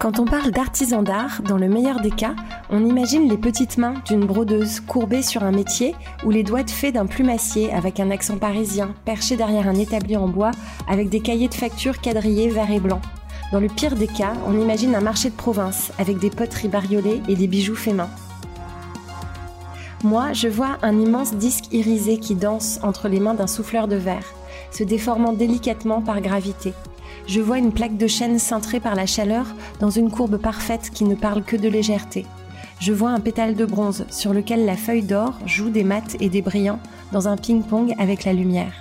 Quand on parle d'artisan d'art, dans le meilleur des cas, on imagine les petites mains d'une brodeuse courbée sur un métier ou les doigts de fée d'un plumassier avec un accent parisien perché derrière un établi en bois avec des cahiers de factures quadrillés vert et blanc. Dans le pire des cas, on imagine un marché de province avec des poteries bariolées et des bijoux faits main. Moi, je vois un immense disque irisé qui danse entre les mains d'un souffleur de verre, se déformant délicatement par gravité je vois une plaque de chêne cintrée par la chaleur dans une courbe parfaite qui ne parle que de légèreté. Je vois un pétale de bronze sur lequel la feuille d'or joue des mats et des brillants dans un ping-pong avec la lumière.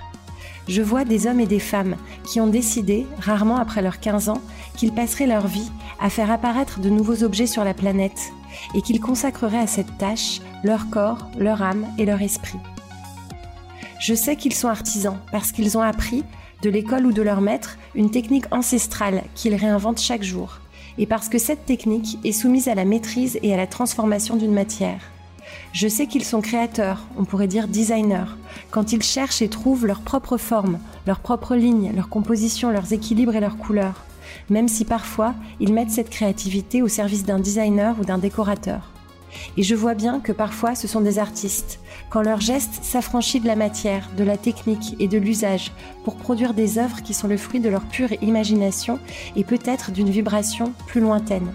Je vois des hommes et des femmes qui ont décidé, rarement après leurs 15 ans, qu'ils passeraient leur vie à faire apparaître de nouveaux objets sur la planète et qu'ils consacreraient à cette tâche leur corps, leur âme et leur esprit. Je sais qu'ils sont artisans parce qu'ils ont appris, de l'école ou de leur maître, une technique ancestrale qu'ils réinventent chaque jour, et parce que cette technique est soumise à la maîtrise et à la transformation d'une matière. Je sais qu'ils sont créateurs, on pourrait dire designers, quand ils cherchent et trouvent leur propre forme, leur propre ligne, leur composition, leurs équilibres et leurs couleurs, même si parfois ils mettent cette créativité au service d'un designer ou d'un décorateur. Et je vois bien que parfois ce sont des artistes, quand leur geste s'affranchit de la matière, de la technique et de l'usage pour produire des œuvres qui sont le fruit de leur pure imagination et peut-être d'une vibration plus lointaine.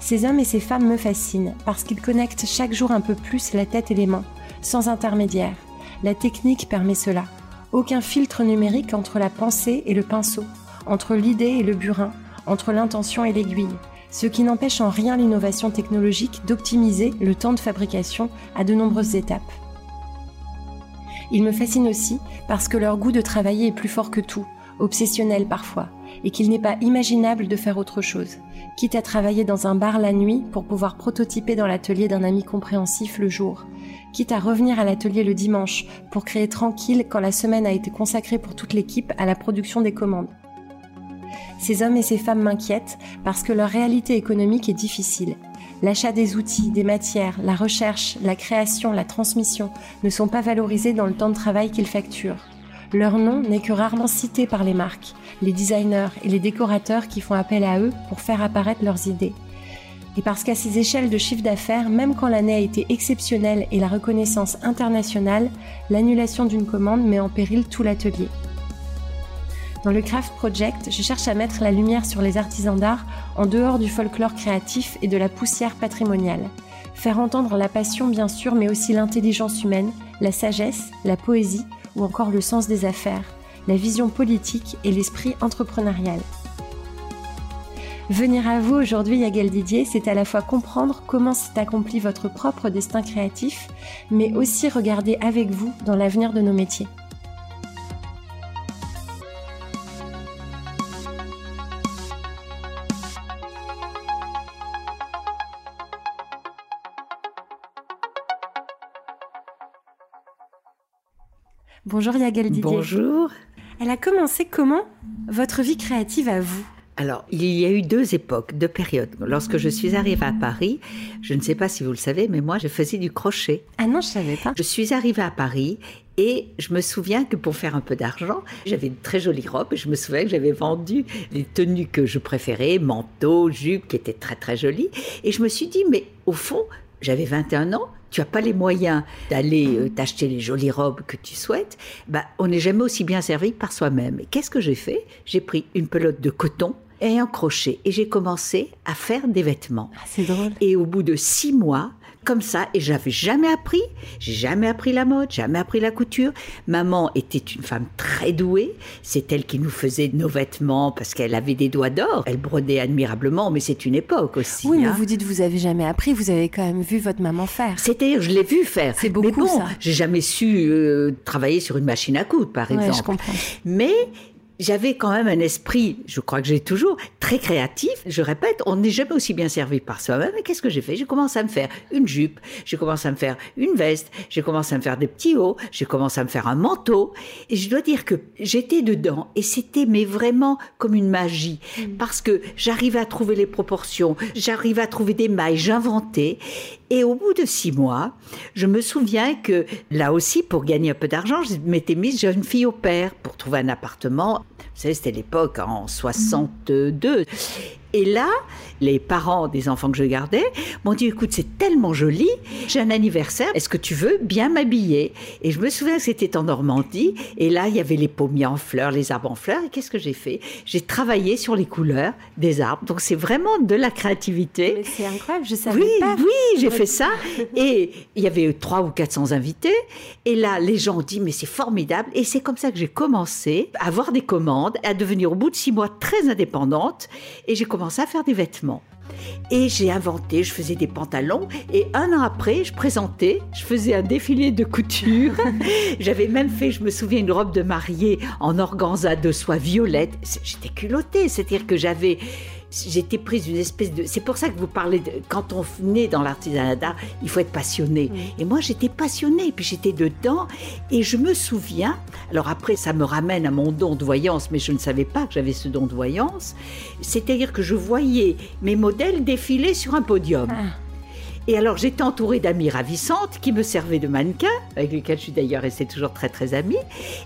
Ces hommes et ces femmes me fascinent parce qu'ils connectent chaque jour un peu plus la tête et les mains, sans intermédiaire. La technique permet cela. Aucun filtre numérique entre la pensée et le pinceau, entre l'idée et le burin, entre l'intention et l'aiguille ce qui n'empêche en rien l'innovation technologique d'optimiser le temps de fabrication à de nombreuses étapes. Ils me fascinent aussi parce que leur goût de travailler est plus fort que tout, obsessionnel parfois, et qu'il n'est pas imaginable de faire autre chose, quitte à travailler dans un bar la nuit pour pouvoir prototyper dans l'atelier d'un ami compréhensif le jour, quitte à revenir à l'atelier le dimanche pour créer tranquille quand la semaine a été consacrée pour toute l'équipe à la production des commandes. Ces hommes et ces femmes m'inquiètent parce que leur réalité économique est difficile. L'achat des outils, des matières, la recherche, la création, la transmission ne sont pas valorisés dans le temps de travail qu'ils facturent. Leur nom n'est que rarement cité par les marques, les designers et les décorateurs qui font appel à eux pour faire apparaître leurs idées. Et parce qu'à ces échelles de chiffre d'affaires, même quand l'année a été exceptionnelle et la reconnaissance internationale, l'annulation d'une commande met en péril tout l'atelier. Dans le Craft Project, je cherche à mettre la lumière sur les artisans d'art en dehors du folklore créatif et de la poussière patrimoniale. Faire entendre la passion bien sûr, mais aussi l'intelligence humaine, la sagesse, la poésie ou encore le sens des affaires, la vision politique et l'esprit entrepreneurial. Venir à vous aujourd'hui, Yagel Didier, c'est à la fois comprendre comment s'est accompli votre propre destin créatif, mais aussi regarder avec vous dans l'avenir de nos métiers. Bonjour Yagel Didier. Bonjour. Elle a commencé comment votre vie créative à vous? Alors, il y a eu deux époques, deux périodes. Lorsque je suis arrivée à Paris, je ne sais pas si vous le savez, mais moi, je faisais du crochet. Ah non, je savais pas. Je suis arrivée à Paris et je me souviens que pour faire un peu d'argent, j'avais une très jolie robe et je me souviens que j'avais vendu les tenues que je préférais, manteaux, jupes, qui étaient très très jolies. Et je me suis dit, mais au fond, j'avais 21 ans, tu as pas les moyens d'aller euh, t'acheter les jolies robes que tu souhaites, bah, on n'est jamais aussi bien servi que par soi-même. Et qu'est-ce que j'ai fait? J'ai pris une pelote de coton et un crochet et j'ai commencé à faire des vêtements. Ah, c'est drôle. Et au bout de six mois, comme ça et j'avais jamais appris. J'ai jamais appris la mode, jamais appris la couture. Maman était une femme très douée. C'est elle qui nous faisait nos vêtements parce qu'elle avait des doigts d'or. Elle brodait admirablement, mais c'est une époque aussi. Oui, mais hein. vous dites vous avez jamais appris, vous avez quand même vu votre maman faire. C'est-à-dire, je l'ai vu faire. C'est beaucoup, Mais bon, j'ai jamais su euh, travailler sur une machine à coudre, par Ouais, exemple. je comprends. Mais j'avais quand même un esprit, je crois que j'ai toujours, très créatif. Je répète, on n'est jamais aussi bien servi par soi-même. Et qu'est-ce que j'ai fait? J'ai commencé à me faire une jupe, j'ai commencé à me faire une veste, j'ai commencé à me faire des petits hauts, j'ai commencé à me faire un manteau. Et je dois dire que j'étais dedans et c'était mais vraiment comme une magie. Parce que j'arrivais à trouver les proportions, j'arrivais à trouver des mailles, j'inventais. Et au bout de six mois, je me souviens que là aussi, pour gagner un peu d'argent, je m'étais mise jeune fille au père pour trouver un appartement. Vous savez, c'était l'époque en 62. Et là, les parents des enfants que je gardais m'ont dit écoute, c'est tellement joli, j'ai un anniversaire, est-ce que tu veux bien m'habiller? Et je me souviens que c'était en Normandie, et là, il y avait les pommiers en fleurs, les arbres en fleurs, et qu'est-ce que j'ai fait? J'ai travaillé sur les couleurs des arbres, donc c'est vraiment de la créativité. Mais c'est incroyable, je savais oui, pas. Oui, j'ai fait ça, et il y avait 300 ou 400 invités, et là, les gens ont dit mais c'est formidable, et c'est comme ça que j'ai commencé à avoir des commandes, à devenir au bout de six mois très indépendante, et j'ai commencé à faire des vêtements. Et j'ai inventé, je faisais des pantalons et un an après, je présentais, je faisais un défilé de couture. J'avais même fait, je me souviens, une robe de mariée en organza de soie violette. J'étais culottée, c'est-à-dire que j'avais j'étais prise d'une espèce de. C'est pour ça que vous parlez de. Quand on naît dans l'artisanat d'art, il faut être passionné. Et moi, j'étais passionnée, puis j'étais dedans. Et je me souviens. Alors après, ça me ramène à mon don de voyance, mais je ne savais pas que j'avais ce don de voyance. C'est-à-dire que je voyais mes modèles défiler sur un podium. Ah. Et alors j'étais entourée d'amis ravissantes qui me servaient de mannequin, avec lesquels je suis d'ailleurs restée toujours très très amie.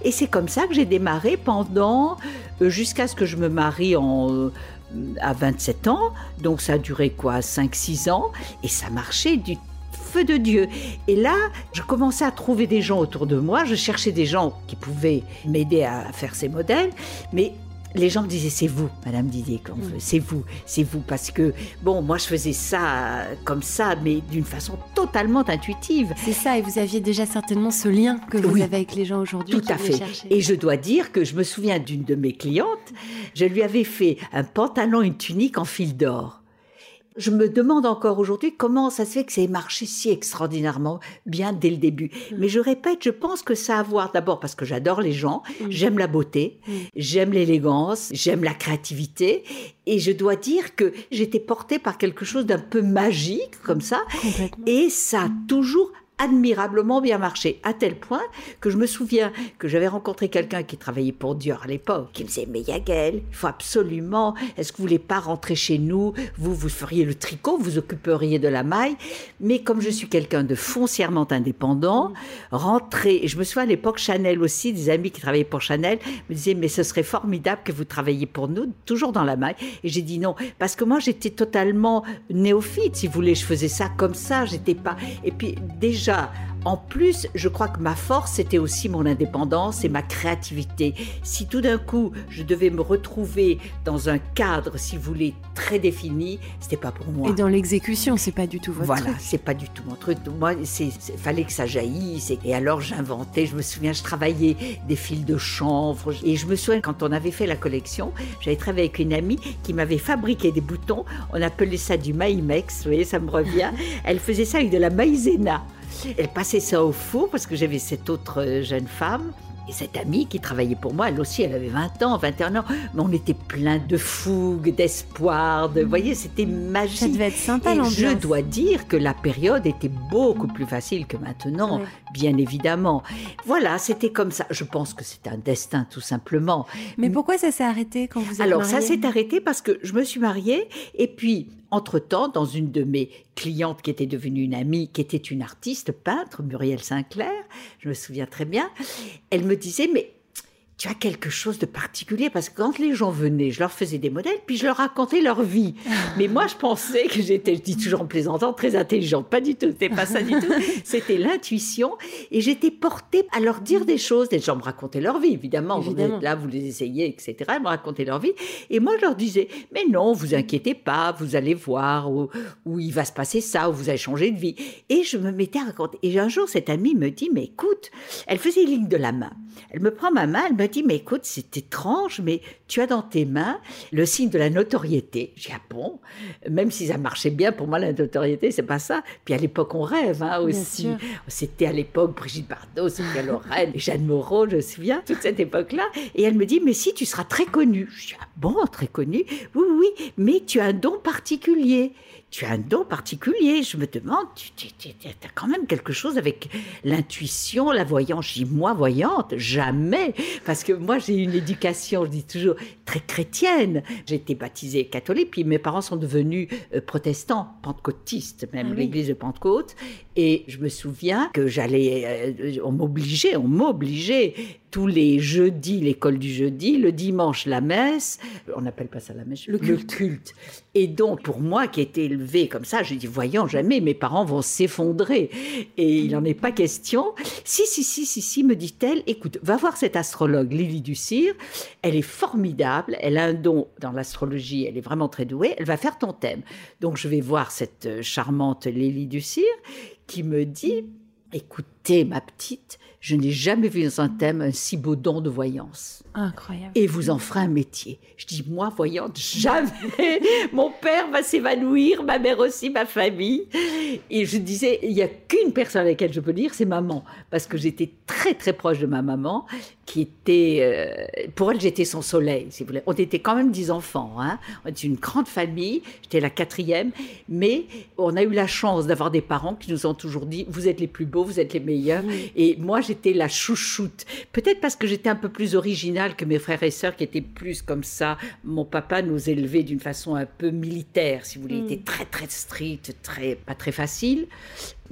Et c'est comme ça que j'ai démarré pendant, euh, jusqu'à ce que je me marie en à 27 ans, donc ça a duré quoi 5-6 ans, et ça marchait du feu de Dieu. Et là, je commençais à trouver des gens autour de moi, je cherchais des gens qui pouvaient m'aider à faire ces modèles, mais les gens me disaient c'est vous, Madame Didier, mm. c'est vous, c'est vous, parce que bon, moi je faisais ça comme ça, mais d'une façon totalement intuitive. C'est ça, et vous aviez déjà certainement ce lien que vous avez avec les gens aujourd'hui. Tout à fait. Et je dois dire que je me souviens d'une de mes clientes, je lui avais fait un pantalon, une tunique en fil d'or. Je me demande encore aujourd'hui comment ça se fait que ça ait marché si extraordinairement bien dès le début. Mm. Mais je répète, je pense que ça a à voir d'abord parce que j'adore les gens, mm. j'aime la beauté, mm. j'aime l'élégance, j'aime la créativité. Et je dois dire que j'étais portée par quelque chose d'un peu magique comme ça. Et ça a toujours admirablement bien marché, à tel point que je me souviens que j'avais rencontré quelqu'un qui travaillait pour Dior à l'époque, qui me disait, mais Yagel, il faut absolument, est-ce que vous voulez pas rentrer chez nous? Vous, vous feriez le tricot, vous occuperiez de la maille, mais comme je suis quelqu'un de foncièrement indépendant, rentrer, et je me souviens à l'époque, Chanel aussi, des amis qui travaillaient pour Chanel, me disaient, mais ce serait formidable que vous travailliez pour nous, toujours dans la maille. Et j'ai dit non, parce que moi j'étais totalement néophyte, si vous voulez, je faisais ça comme ça, j'étais pas. Et puis déjà, en plus, je crois que ma force, c'était aussi mon indépendance et ma créativité. Si tout d'un coup, je devais me retrouver dans un cadre, si vous voulez, très défini, c'était pas pour moi. Et dans l'exécution, c'est pas du tout votre voilà, c'est pas du tout mon truc. Moi, il fallait que ça jaillisse. Et alors, j'inventais. Je me souviens, je travaillais des fils de chanvre. Et je me souviens, quand on avait fait la collection, j'avais travaillé avec une amie qui m'avait fabriqué des boutons. On appelait ça du maïmex. Vous voyez, ça me revient. Elle faisait ça avec de la maïzena. Elle passait ça au four parce que j'avais cette autre euh, jeune femme. Et cette amie qui travaillait pour moi, elle aussi, elle avait 20 ans, 21 ans, mais on était plein de fougue, d'espoir, de, vous voyez, c'était magique. Ça devait être sympa, Et je dois dire que la période était beaucoup plus facile que maintenant, bien évidemment. Voilà, c'était comme ça. Je pense que c'est un destin, tout simplement. Mais pourquoi ça s'est arrêté quand vous êtes Alors, ça s'est arrêté parce que je me suis mariée, et puis entre-temps, dans une de mes clientes qui était devenue une amie, qui était une artiste peintre, Muriel Sinclair, je me souviens très bien, elle me disait, mais tu as quelque chose de particulier? Parce que quand les gens venaient, je leur faisais des modèles, puis je leur racontais leur vie. Mais moi, je pensais que j'étais, je dis toujours en plaisantant, très intelligente. Pas du tout, c'était pas ça du tout. C'était l'intuition. Et j'étais portée à leur dire des choses. Les gens me racontaient leur vie, évidemment. Vous êtes là, vous les essayez, etc. Ils me racontaient leur vie. Et moi, je leur disais, mais non, vous inquiétez pas, vous allez voir où, où il va se passer ça, où vous allez changer de vie. Et je me mettais à raconter. Et un jour, cette amie me dit, mais écoute, elle faisait ligne de la main. Elle me prend ma main, elle me dit, mais écoute, c'est étrange, mais tu as dans tes mains le signe de la notoriété. J'ai dit, ah bon? Même si ça marchait bien, pour moi, la notoriété, c'est pas ça. Puis à l'époque, on rêve hein, aussi. C'était à l'époque Brigitte Bardot, Sophia Loren, Jeanne Moreau, je me souviens, toute cette époque-là. Et elle me dit, mais si, tu seras très connue. Je dis, ah bon, très connue? Oui, oui, mais tu as un don particulier tu as un don particulier. Je me demande, tu, as quand même quelque chose avec l'intuition, la voyance. Je dis, moi, voyante, jamais. Parce que moi, j'ai une éducation, je dis toujours, très chrétienne. J'ai été baptisée catholique, puis mes parents sont devenus euh, protestants, pentecôtistes, même Ah oui. l'église de Pentecôte. Et je me souviens que j'allais, euh, on m'obligeait, on m'obligeait tous les jeudis, l'école du jeudi, le dimanche, la messe. On n'appelle pas ça la messe, Le culte. culte. Et donc, pour moi qui étais comme ça, j'ai dit, voyons, jamais mes parents vont s'effondrer. Et il n'en est pas question. Si, si, si, si, si, me dit-elle, écoute, va voir cette astrologue, Lily Ducir. Elle est formidable. Elle a un don dans l'astrologie. Elle est vraiment très douée. Elle va faire ton thème. Donc, je vais voir cette euh, charmante Lily Ducir qui me dit, écoutez, ma petite, je n'ai jamais vu dans un thème un si beau don de voyance Incroyable. et vous en ferez un métier. Je dis, moi, voyante, jamais. Mon père va s'évanouir, ma mère aussi, ma famille. Et je disais, il n'y a qu'une personne à laquelle je peux dire, c'est maman. Parce que j'étais très, très proche de ma maman, qui était, euh, pour elle, j'étais son soleil, si vous voulez. On était quand même dix enfants. Hein. On était une grande famille. J'étais la quatrième. Mais on a eu la chance d'avoir des parents qui nous ont toujours dit, vous êtes les plus beaux, vous êtes les meilleurs. Et moi, j'étais la chouchoute. Peut-être parce que j'étais un peu plus originale que mes frères et sœurs qui étaient plus comme ça. Mon papa nous élevait d'une façon un peu militaire, si vous voulez. Il était très, très strict, très, pas très facile.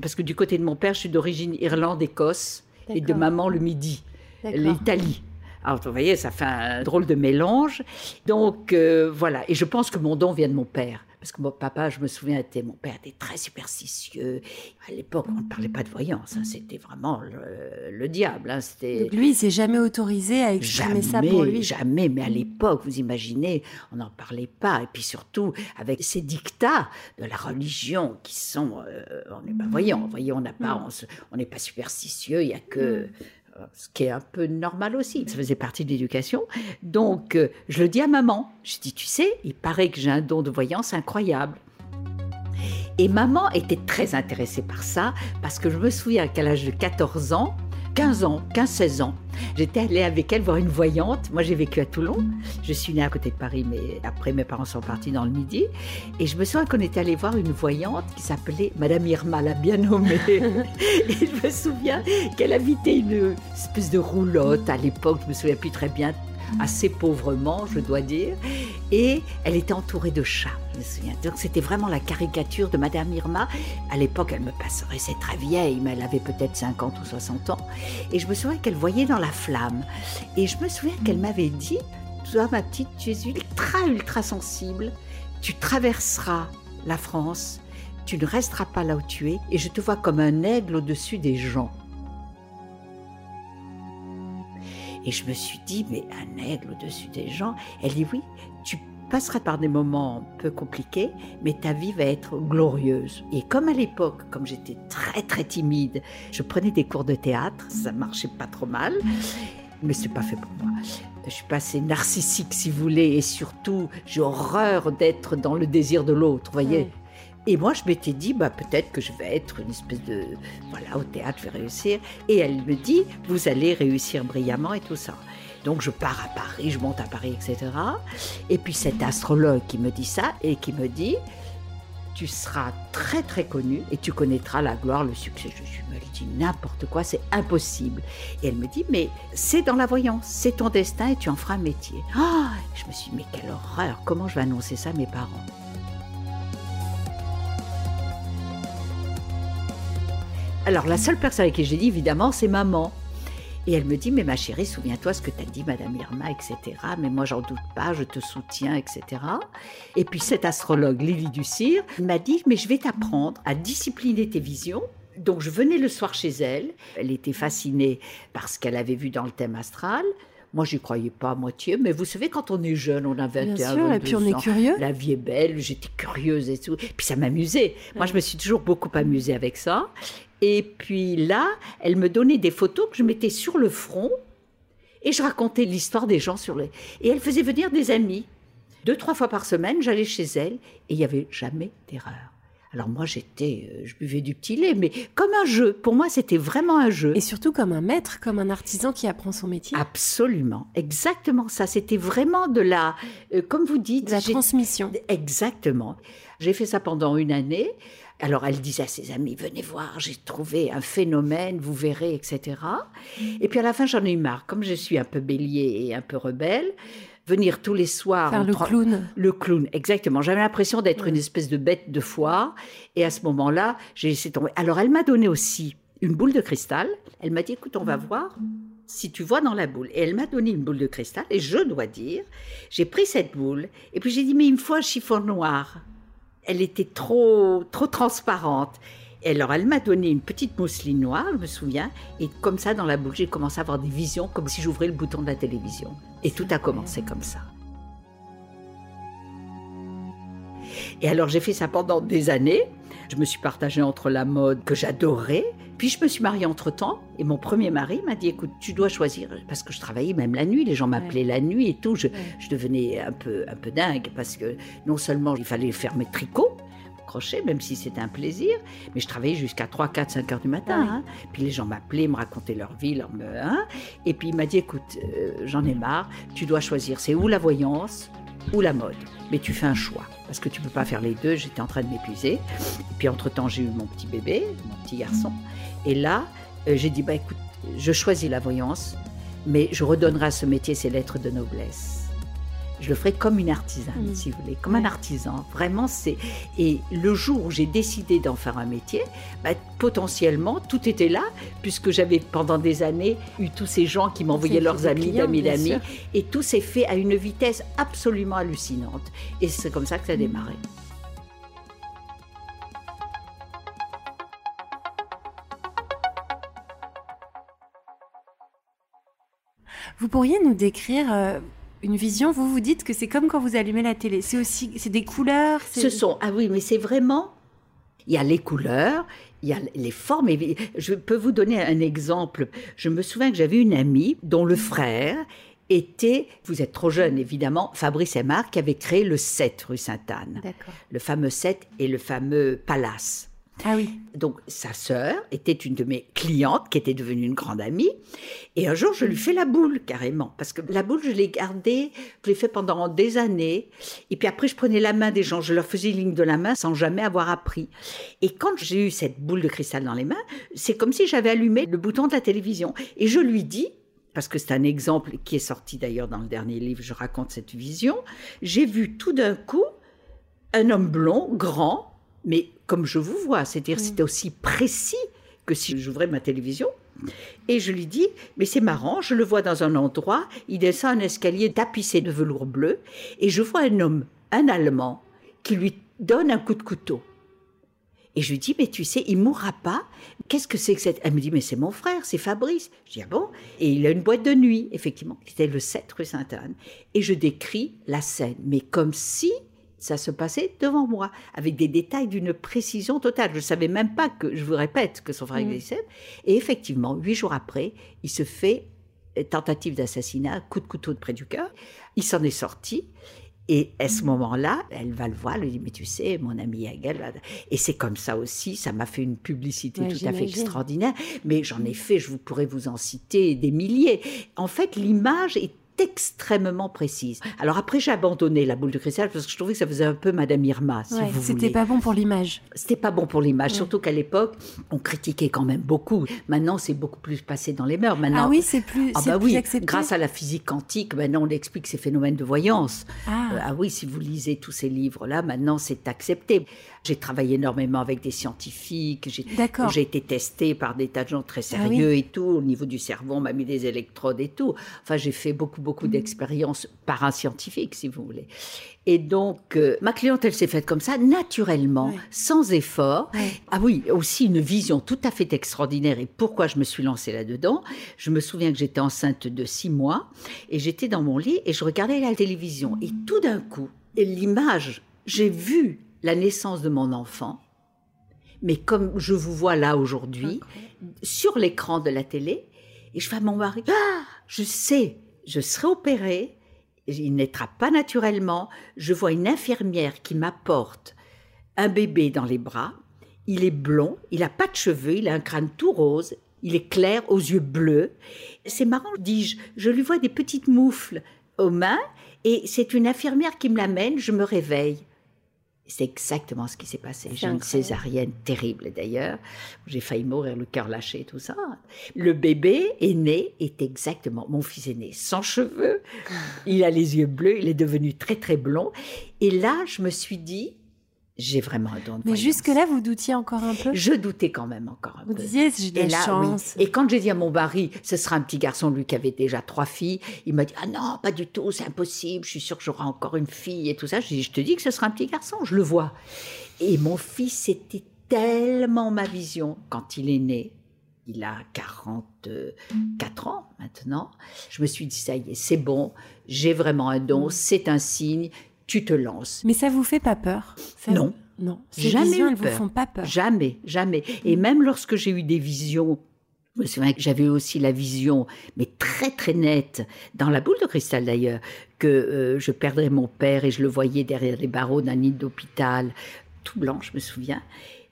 Parce que du côté de mon père, je suis d'origine Irlande-Écosse et de maman le Midi, l'Italie. Alors, vous voyez, ça fait un drôle de mélange. Donc, euh, voilà. Et je pense que mon don vient de mon père. Parce que mon papa, je me souviens, était, mon père était très superstitieux. À l'époque, on ne parlait pas de voyance. hein. C'était vraiment le, le diable. hein. C'était Donc lui, il s'est jamais autorisé à exprimer ça pour lui. Jamais, mais à l'époque, vous imaginez, on n'en parlait pas. Et puis surtout, avec ces dictats de la religion qui sont. euh, on n'est pas voyant. Vous voyez, on n'a pas, on n'est pas superstitieux, il n'y a que. Ce qui est un peu normal aussi. Ça faisait partie de l'éducation. Donc, euh, je le dis à maman. Je dis, tu sais, il paraît que j'ai un don de voyance incroyable. Et maman était très intéressée par ça, parce que je me souviens qu'à l'âge de 14 ans, 15 ans, 15-16 ans, j'étais allée avec elle voir une voyante. Moi, j'ai vécu à Toulon. Je suis née à côté de Paris, mais après, mes parents sont partis dans le Midi. Et je me souviens qu'on était allé voir une voyante qui s'appelait Madame Irma, la bien nommée. Et je me souviens qu'elle habitait une espèce de roulotte à l'époque, je me souviens plus très bien, assez pauvrement, je dois dire. Et elle était entourée de chats, je me souviens. Donc c'était vraiment la caricature de Madame Irma. À l'époque, elle me paraissait très vieille, mais elle avait peut-être 50 ou 60 ans. Et je me souviens qu'elle voyait dans la flamme. Et je me souviens qu'elle m'avait dit, toi ma petite, tu es ultra, ultra sensible. Tu traverseras la France. Tu ne resteras pas là où tu es. Et je te vois comme un aigle au-dessus des gens. Et je me suis dit, mais un aigle au-dessus des gens Elle dit, oui, tu passeras par des moments un peu compliqués, mais ta vie va être glorieuse. Et comme à l'époque, comme j'étais très très timide, je prenais des cours de théâtre, ça marchait pas trop mal, mais c'est pas fait pour moi. Je suis pas assez narcissique, si vous voulez, et surtout, j'ai horreur d'être dans le désir de l'autre, voyez. Et moi, je m'étais dit, bah, peut-être que je vais être une espèce de. Voilà, au théâtre, je vais réussir. Et elle me dit, vous allez réussir brillamment et tout ça. Donc, je pars à Paris, je monte à Paris, etc. Et puis, cet astrologue qui me dit ça et qui me dit, tu seras très, très connu et tu connaîtras la gloire, le succès. Je me dit n'importe quoi, c'est impossible. Et elle me dit, mais c'est dans la voyance, c'est ton destin et tu en feras un métier. Ah je me suis dit, mais quelle horreur, comment je vais annoncer ça à mes parents? Alors, la seule personne à qui j'ai dit, évidemment, c'est maman. Et elle me dit, mais ma chérie, souviens-toi ce que t'as dit, Madame Irma, etc. Mais moi, j'en doute pas, je te soutiens, etc. Et puis, cet astrologue, Lily Ducir, m'a dit, mais je vais t'apprendre à discipliner tes visions. Donc, je venais le soir chez elle. Elle était fascinée par ce qu'elle avait vu dans le thème astral. Moi, j'y croyais pas à moitié, mais vous savez, quand on est jeune, on a 21 Bien sûr, et puis on 22 est ans, curieux. La vie est belle, j'étais curieuse et tout. Puis ça m'amusait. Moi, je me suis toujours beaucoup amusée avec ça. Et puis là, elle me donnait des photos que je mettais sur le front et je racontais l'histoire des gens sur les. Et elle faisait venir des amis. Deux, trois fois par semaine, j'allais chez elle et il n'y avait jamais d'erreur. Alors moi, j'étais, euh, je buvais du petit lait, mais comme un jeu. Pour moi, c'était vraiment un jeu. Et surtout comme un maître, comme un artisan qui apprend son métier. Absolument, exactement ça. C'était vraiment de la, euh, comme vous dites, de la transmission. Exactement. J'ai fait ça pendant une année. Alors elle disait à ses amis, venez voir, j'ai trouvé un phénomène, vous verrez, etc. Et puis à la fin, j'en ai eu marre. Comme je suis un peu bélier et un peu rebelle, venir tous les soirs. Faire le clown. Le clown, exactement. J'avais l'impression d'être une espèce de bête de foire. Et à ce moment-là, j'ai laissé tomber. Alors, elle m'a donné aussi une boule de cristal. Elle m'a dit, écoute, on va voir si tu vois dans la boule. Et elle m'a donné une boule de cristal. Et je dois dire, j'ai pris cette boule. Et puis j'ai dit, mais il me faut un chiffon noir. Elle était trop, trop transparente. Et alors, elle m'a donné une petite mousseline noire, je me souviens, et comme ça, dans la boule, j'ai commencé à avoir des visions, comme si j'ouvrais le bouton de la télévision. Et tout a commencé comme ça. Et alors, j'ai fait ça pendant des années. Je me suis partagée entre la mode que j'adorais, puis je me suis mariée entre-temps, et mon premier mari m'a dit, écoute, tu dois choisir, parce que je travaillais même la nuit, les gens m'appelaient la nuit et tout, je, je, devenais un peu, un peu dingue, parce que non seulement il fallait faire mes tricots, crochet, même si c'était un plaisir, mais je travaillais jusqu'à 3, 4, 5 heures du matin. Hein. Puis les gens m'appelaient, me racontaient leur vie, leur... Hein. Et puis il m'a dit, écoute, euh, j'en ai marre, tu dois choisir, c'est ou la voyance? Ou la mode. Mais tu fais un choix, parce que tu peux pas faire les deux, j'étais en train de m'épuiser. Et puis entre-temps, j'ai eu mon petit bébé, mon petit garçon. Et là, euh, j'ai dit, bah écoute, je choisis la voyance, mais je redonnerai à ce métier ses lettres de noblesse. Je le ferai comme une artisane, mm. si vous voulez, comme un artisan. Vraiment, c'est. Et le jour où j'ai décidé d'en faire un métier, bah, potentiellement, tout était là, puisque j'avais pendant des années eu tous ces gens qui m'envoyaient leurs amis, d'amis, d'amis. Et tout s'est fait à une vitesse absolument hallucinante. Et c'est comme ça que ça a démarré. Vous pourriez nous décrire euh, une vision Vous vous dites que c'est comme quand vous allumez la télé. C'est aussi, c'est des couleurs. Ce sont, ah oui, mais c'est vraiment. Il y a les couleurs, il y a les formes. Je peux vous donner un exemple. Je me souviens que j'avais une amie dont le frère était, vous êtes trop jeune évidemment, Fabrice Aymar qui avait créé le 7 rue Sainte-Anne. Le fameux 7 et le fameux Palace. Ah oui. Donc sa sœur était une de mes clientes qui était devenue une grande amie. Et un jour, je lui fais la boule carrément. Parce que la boule, je l'ai gardée, je l'ai fait pendant des années. Et puis après, je prenais la main des gens, je leur faisais ligne de la main sans jamais avoir appris. Et quand j'ai eu cette boule de cristal dans les mains, c'est comme si j'avais allumé le bouton de la télévision. Et je lui dis, parce que c'est un exemple qui est sorti d'ailleurs dans le dernier livre, je raconte cette vision, j'ai vu tout d'un coup un homme blond, grand, mais comme je vous vois, c'est-à-dire mm. c'était aussi précis que si j'ouvrais ma télévision. Et je lui dis, mais c'est marrant, je le vois dans un endroit, il descend un escalier tapissé de velours bleu, et je vois un homme, un Allemand, qui lui donne un coup de couteau. Et je lui dis, mais tu sais, il mourra pas. Qu'est-ce que c'est que cette... Elle me dit, mais c'est mon frère, c'est Fabrice. Je dis, ah bon? Et il a une boîte de nuit, effectivement. C'était le 7 rue Sainte-Anne. Et je décris la scène, mais comme si ça se passait devant moi, avec des détails d'une précision totale. Je ne savais même pas que, je vous répète, que son frère mmh. Et effectivement, huit jours après, il se fait euh, tentative d'assassinat, coup de couteau de près du cœur. Il s'en est sorti. Et à ce moment-là, elle va le voir, elle lui dit, mais tu sais, mon ami Hegel, et c'est comme ça aussi, ça m'a fait une publicité tout à fait extraordinaire, mais j'en ai fait, je vous pourrais vous en citer des milliers. En fait, l'image est extrêmement précise. Alors après, j'ai abandonné la boule de cristal parce que je trouvais que ça faisait un peu Madame Irma, si vous C'était pas bon pour l'image. C'était pas bon pour l'image, surtout qu'à l'époque, on critiquait quand même beaucoup. Maintenant, c'est beaucoup plus passé dans les mœurs. Maintenant, ah oui, c'est plus, ah bah oui, Grâce à la physique quantique, maintenant on explique ces phénomènes de voyance. Ah. Euh, ah oui, si vous lisez tous ces livres-là, maintenant c'est accepté. J'ai travaillé énormément avec des scientifiques. J'ai été testée par des tas de gens très ah sérieux et tout. Au niveau du cerveau, on m'a mis des électrodes et tout. Enfin, j'ai fait beaucoup, beaucoup mm. d'expériences par un scientifique, si vous voulez. Et donc, euh, ma cliente, elle s'est faite comme ça, naturellement, sans effort. Ah oui, aussi une vision tout à fait extraordinaire. Et pourquoi je me suis lancée là-dedans? Je me souviens que j'étais enceinte de six mois et j'étais dans mon lit et je regardais la télévision. Et tout d'un coup, l'image, j'ai vu la naissance de mon enfant, mais comme je vous vois là aujourd'hui, sur l'écran de la télé, et je fais à mon mari, ah, je sais, je serai opérée, il naîtra pas naturellement, je vois une infirmière qui m'apporte un bébé dans les bras, il est blond, il n'a pas de cheveux, il a un crâne tout rose, il est clair, aux yeux bleus. C'est marrant, dis-je, je lui vois des petites moufles aux mains, et c'est une infirmière qui me l'amène, je me réveille. C'est exactement ce qui s'est passé. J'ai une césarienne terrible d'ailleurs. J'ai failli mourir, le cœur lâché, tout ça. Le bébé est né, est exactement. Mon fils est né sans cheveux. Il a les yeux bleus, il est devenu très très blond. Et là, je me suis dit, j'ai vraiment un don de Mais jusque-là, vous doutiez encore un peu? Je doutais quand même encore un Vous peu. disiez, j'ai de Et la là, chance. oui. Et quand j'ai dit à mon mari, ce sera un petit garçon, lui qui avait déjà trois filles, il m'a dit, ah non, pas du tout, c'est impossible, je suis sûre que j'aurai encore une fille et tout ça. Je je te dis que ce sera un petit garçon, je le vois. Et mon fils, c'était tellement ma vision quand il est né. Il a 44 ans maintenant. Je me suis dit, ça y est, c'est bon, j'ai vraiment un don, Mm. c'est un signe, tu te lances. Mais ça vous fait pas peur Ça- Non. Non. Ces Jamais visions, elles vous peur. font pas peur. Jamais, jamais. Et même lorsque j'ai eu des visions, je me souviens que j'avais aussi la vision, mais très très nette, dans la boule de cristal d'ailleurs, que euh, je perdrais mon père et je le voyais derrière les barreaux d'un nid d'hôpital, tout blanc, je me souviens,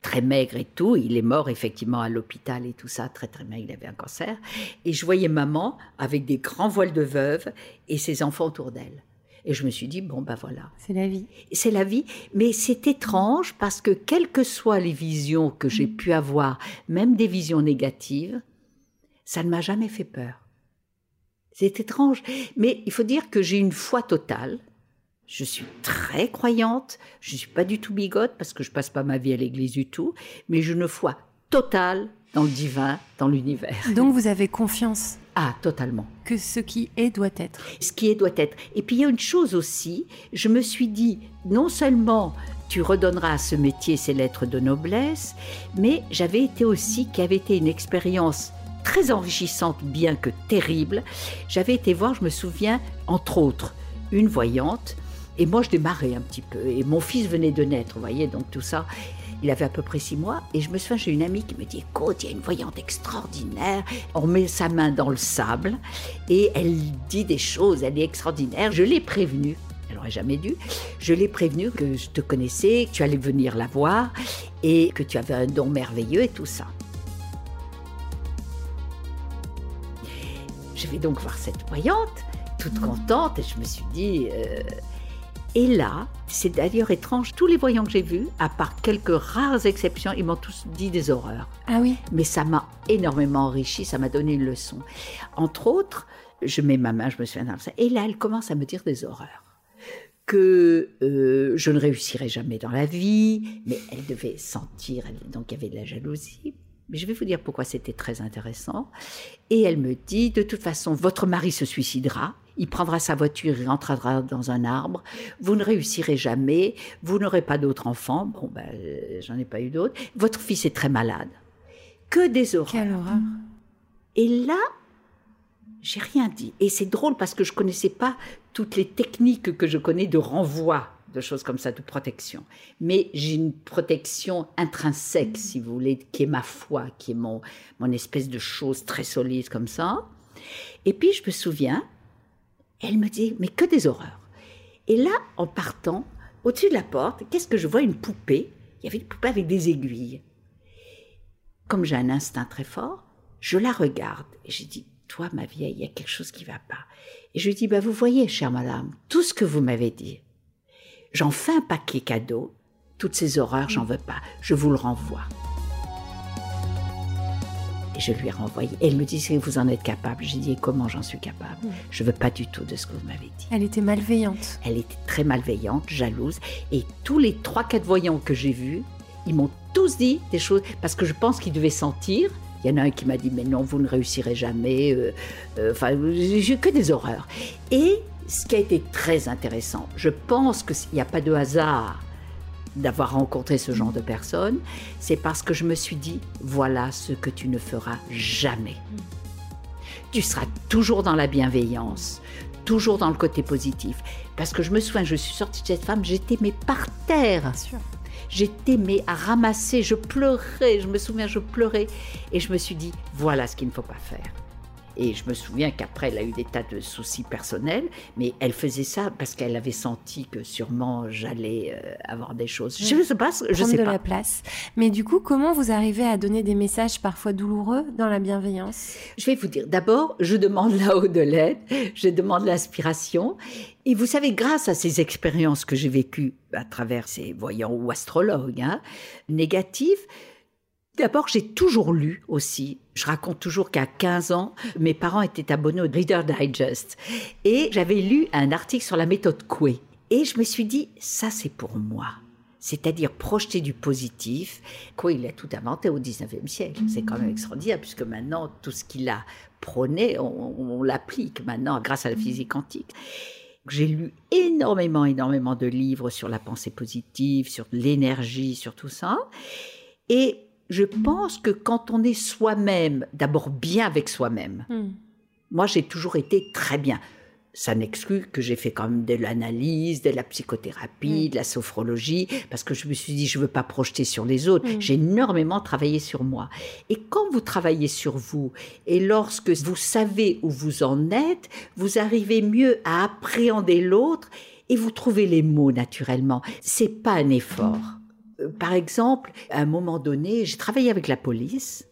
très maigre et tout. Il est mort effectivement à l'hôpital et tout ça, très très maigre, il avait un cancer. Et je voyais maman avec des grands voiles de veuve et ses enfants autour d'elle. Et je me suis dit, bon, ben voilà, C'est la vie. c'est la vie, mais c'est étrange parce que quelles que soient les visions que j'ai pu avoir, même des visions négatives, ça ne m'a jamais fait peur. C'est étrange, mais il faut dire que j'ai une foi totale. Je suis très croyante, je ne suis pas du tout bigote parce que je passe pas ma vie à l'église du tout, mais j'ai une foi totale dans le divin, dans l'univers. Donc vous avez confiance Ah, totalement que ce qui est doit être. ce qui est doit être. Et puis il y a une chose aussi, je me suis dit, non seulement tu redonneras à ce métier ses lettres de noblesse, mais j'avais été aussi, qui avait été une expérience très enrichissante, bien que terrible, j'avais été voir, je me souviens, entre autres, une voyante, et moi je démarrais un petit peu, et mon fils venait de naître, vous voyez, donc tout ça. Il avait à peu près six mois et je me souviens, j'ai une amie qui me dit Écoute, il y a une voyante extraordinaire. On met sa main dans le sable et elle dit des choses, elle est extraordinaire. Je l'ai prévenue, elle aurait jamais dû. Je l'ai prévenue que je te connaissais, que tu allais venir la voir et que tu avais un don merveilleux et tout ça. Je vais donc voir cette voyante, toute contente, et je me suis dit. euh, Et là, c'est d'ailleurs étrange, tous les voyants que j'ai vus, à part quelques rares exceptions, ils m'ont tous dit des horreurs Ah oui mais ça m'a énormément enrichi, ça m'a donné une leçon. Entre autres, je mets ma main, je me souviens dans ça, et là, elle commence à me dire des horreurs. Que euh, je ne réussirais jamais dans la vie, mais elle devait sentir, elle- donc il y avait de la jalousie. Mais je vais vous dire pourquoi c'était très intéressant. Et elle me dit, de toute façon, votre mari se suicidera, il prendra sa voiture, il entrera dans un arbre, vous ne réussirez jamais, vous n'aurez pas d'autres enfants, bon ben, euh, j'en ai pas eu d'autres, votre fils est très malade. Que des horreurs. Quelle horreur. Et là, j'ai rien dit. Et c'est drôle parce que je connaissais pas toutes les techniques que je connais de renvoi, de choses comme ça, de protection. Mais j'ai une protection intrinsèque, si vous voulez, qui est ma foi, qui est mon, mon espèce de chose très solide comme ça. Et puis je me souviens, elle me dit, mais que des horreurs. Et là, en partant, au-dessus de la porte, qu'est-ce que je vois? Une poupée. Il y avait une poupée avec des aiguilles. Comme j'ai un instinct très fort, je la regarde et j'ai dit, toi, ma vieille, il y a quelque chose qui va pas. Et je lui dis, bah, vous voyez, chère madame, tout ce que vous m'avez dit, j'en fais un paquet cadeau, toutes ces horreurs, j'en veux pas, je vous le renvoie. Et je lui ai renvoyé. Et elle me dit, vous en êtes capable J'ai dit, comment j'en suis capable Je veux pas du tout de ce que vous m'avez dit. Elle était malveillante. Elle était très malveillante, jalouse. Et tous les trois, quatre voyants que j'ai vus, ils m'ont tous dit des choses, parce que je pense qu'ils devaient sentir. Il y en a un qui m'a dit, mais non, vous ne réussirez jamais. euh, euh, Enfin, j'ai eu que des horreurs. Et ce qui a été très intéressant, je pense qu'il n'y a pas de hasard d'avoir rencontré ce genre de personnes, c'est parce que je me suis dit, voilà ce que tu ne feras jamais. Tu seras toujours dans la bienveillance, toujours dans le côté positif. Parce que je me souviens, je suis sortie de cette femme, j'étais mais par terre. J'étais mais à ramasser, je pleurais, je me souviens, je pleurais. Et je me suis dit, voilà ce qu'il ne faut pas faire. Et je me souviens qu'après, elle a eu des tas de soucis personnels, mais elle faisait ça parce qu'elle avait senti que sûrement j'allais euh, avoir des choses. Je ne sais pas, je sais de pas. la place. Mais du coup, comment vous arrivez à donner des messages parfois douloureux dans la bienveillance? Je vais vous dire, d'abord, je demande là-haut de l'aide, je demande l'inspiration. Et vous savez, grâce à ces expériences que j'ai vécues à travers ces voyants ou astrologues hein, négatifs, D'abord, j'ai toujours lu aussi. Je raconte toujours qu'à 15 ans, mes parents étaient abonnés au Reader Digest. Et j'avais lu un article sur la méthode Coué. Et je me suis dit, ça c'est pour moi. C'est-à-dire projeter du positif. Coué, il a tout inventé au 19e siècle. C'est quand même extraordinaire, puisque maintenant, tout ce qu'il a prôné, on, on l'applique maintenant grâce à la physique quantique. J'ai lu énormément, énormément de livres sur la pensée positive, sur l'énergie, sur tout ça. Et je pense que quand on est soi-même, d'abord bien avec soi-même, hmm. moi j'ai toujours été très bien. Ça n'exclut que j'ai fait quand même de l'analyse, de la psychothérapie, hmm. de la sophrologie, parce que je me suis dit, je ne veux pas projeter sur les autres. Hmm. J'ai énormément travaillé sur moi. Et quand vous travaillez sur vous, et lorsque vous savez où vous en êtes, vous arrivez mieux à appréhender l'autre et vous trouvez les mots naturellement. C'est pas un effort. Euh, par exemple, à un moment donné, j'ai travaillé avec la police.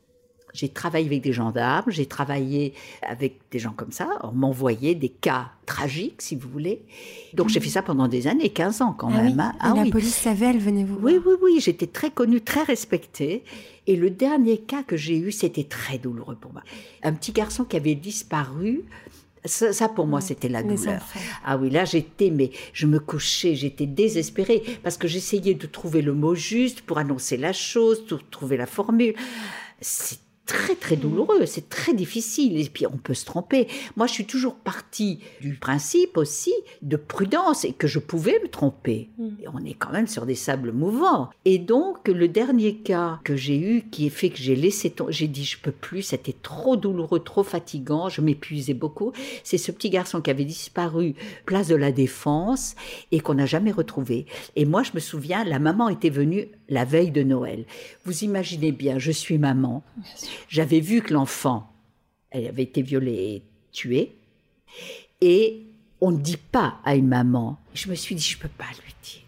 J'ai travaillé avec des gendarmes, j'ai travaillé avec des gens comme ça. On m'envoyait des cas tragiques, si vous voulez. Donc j'ai fait ça pendant des années, 15 ans quand ah même. Oui. Hein. Ah la police savait, elle venait vous voir. Oui, oui, oui. J'étais très connue, très respectée. Et le dernier cas que j'ai eu, c'était très douloureux pour moi. Un petit garçon qui avait disparu ça, pour moi, c'était la douleur. Ah oui, là, j'étais, mais je me couchais, j'étais désespérée parce que j'essayais de trouver le mot juste pour annoncer la chose, pour trouver la formule. Très très douloureux, c'est très difficile et puis on peut se tromper. Moi, je suis toujours partie du principe aussi de prudence et que je pouvais me tromper. Mm. Et on est quand même sur des sables mouvants. Et donc le dernier cas que j'ai eu qui est fait que j'ai laissé tomber, j'ai dit je peux plus, c'était trop douloureux, trop fatigant, je m'épuisais beaucoup. C'est ce petit garçon qui avait disparu place de la Défense et qu'on n'a jamais retrouvé. Et moi, je me souviens, la maman était venue la veille de Noël. Vous imaginez bien, je suis maman. J'avais vu que l'enfant, elle avait été violée et tuée. Et on ne dit pas à une maman. Je me suis dit, je ne peux pas lui dire.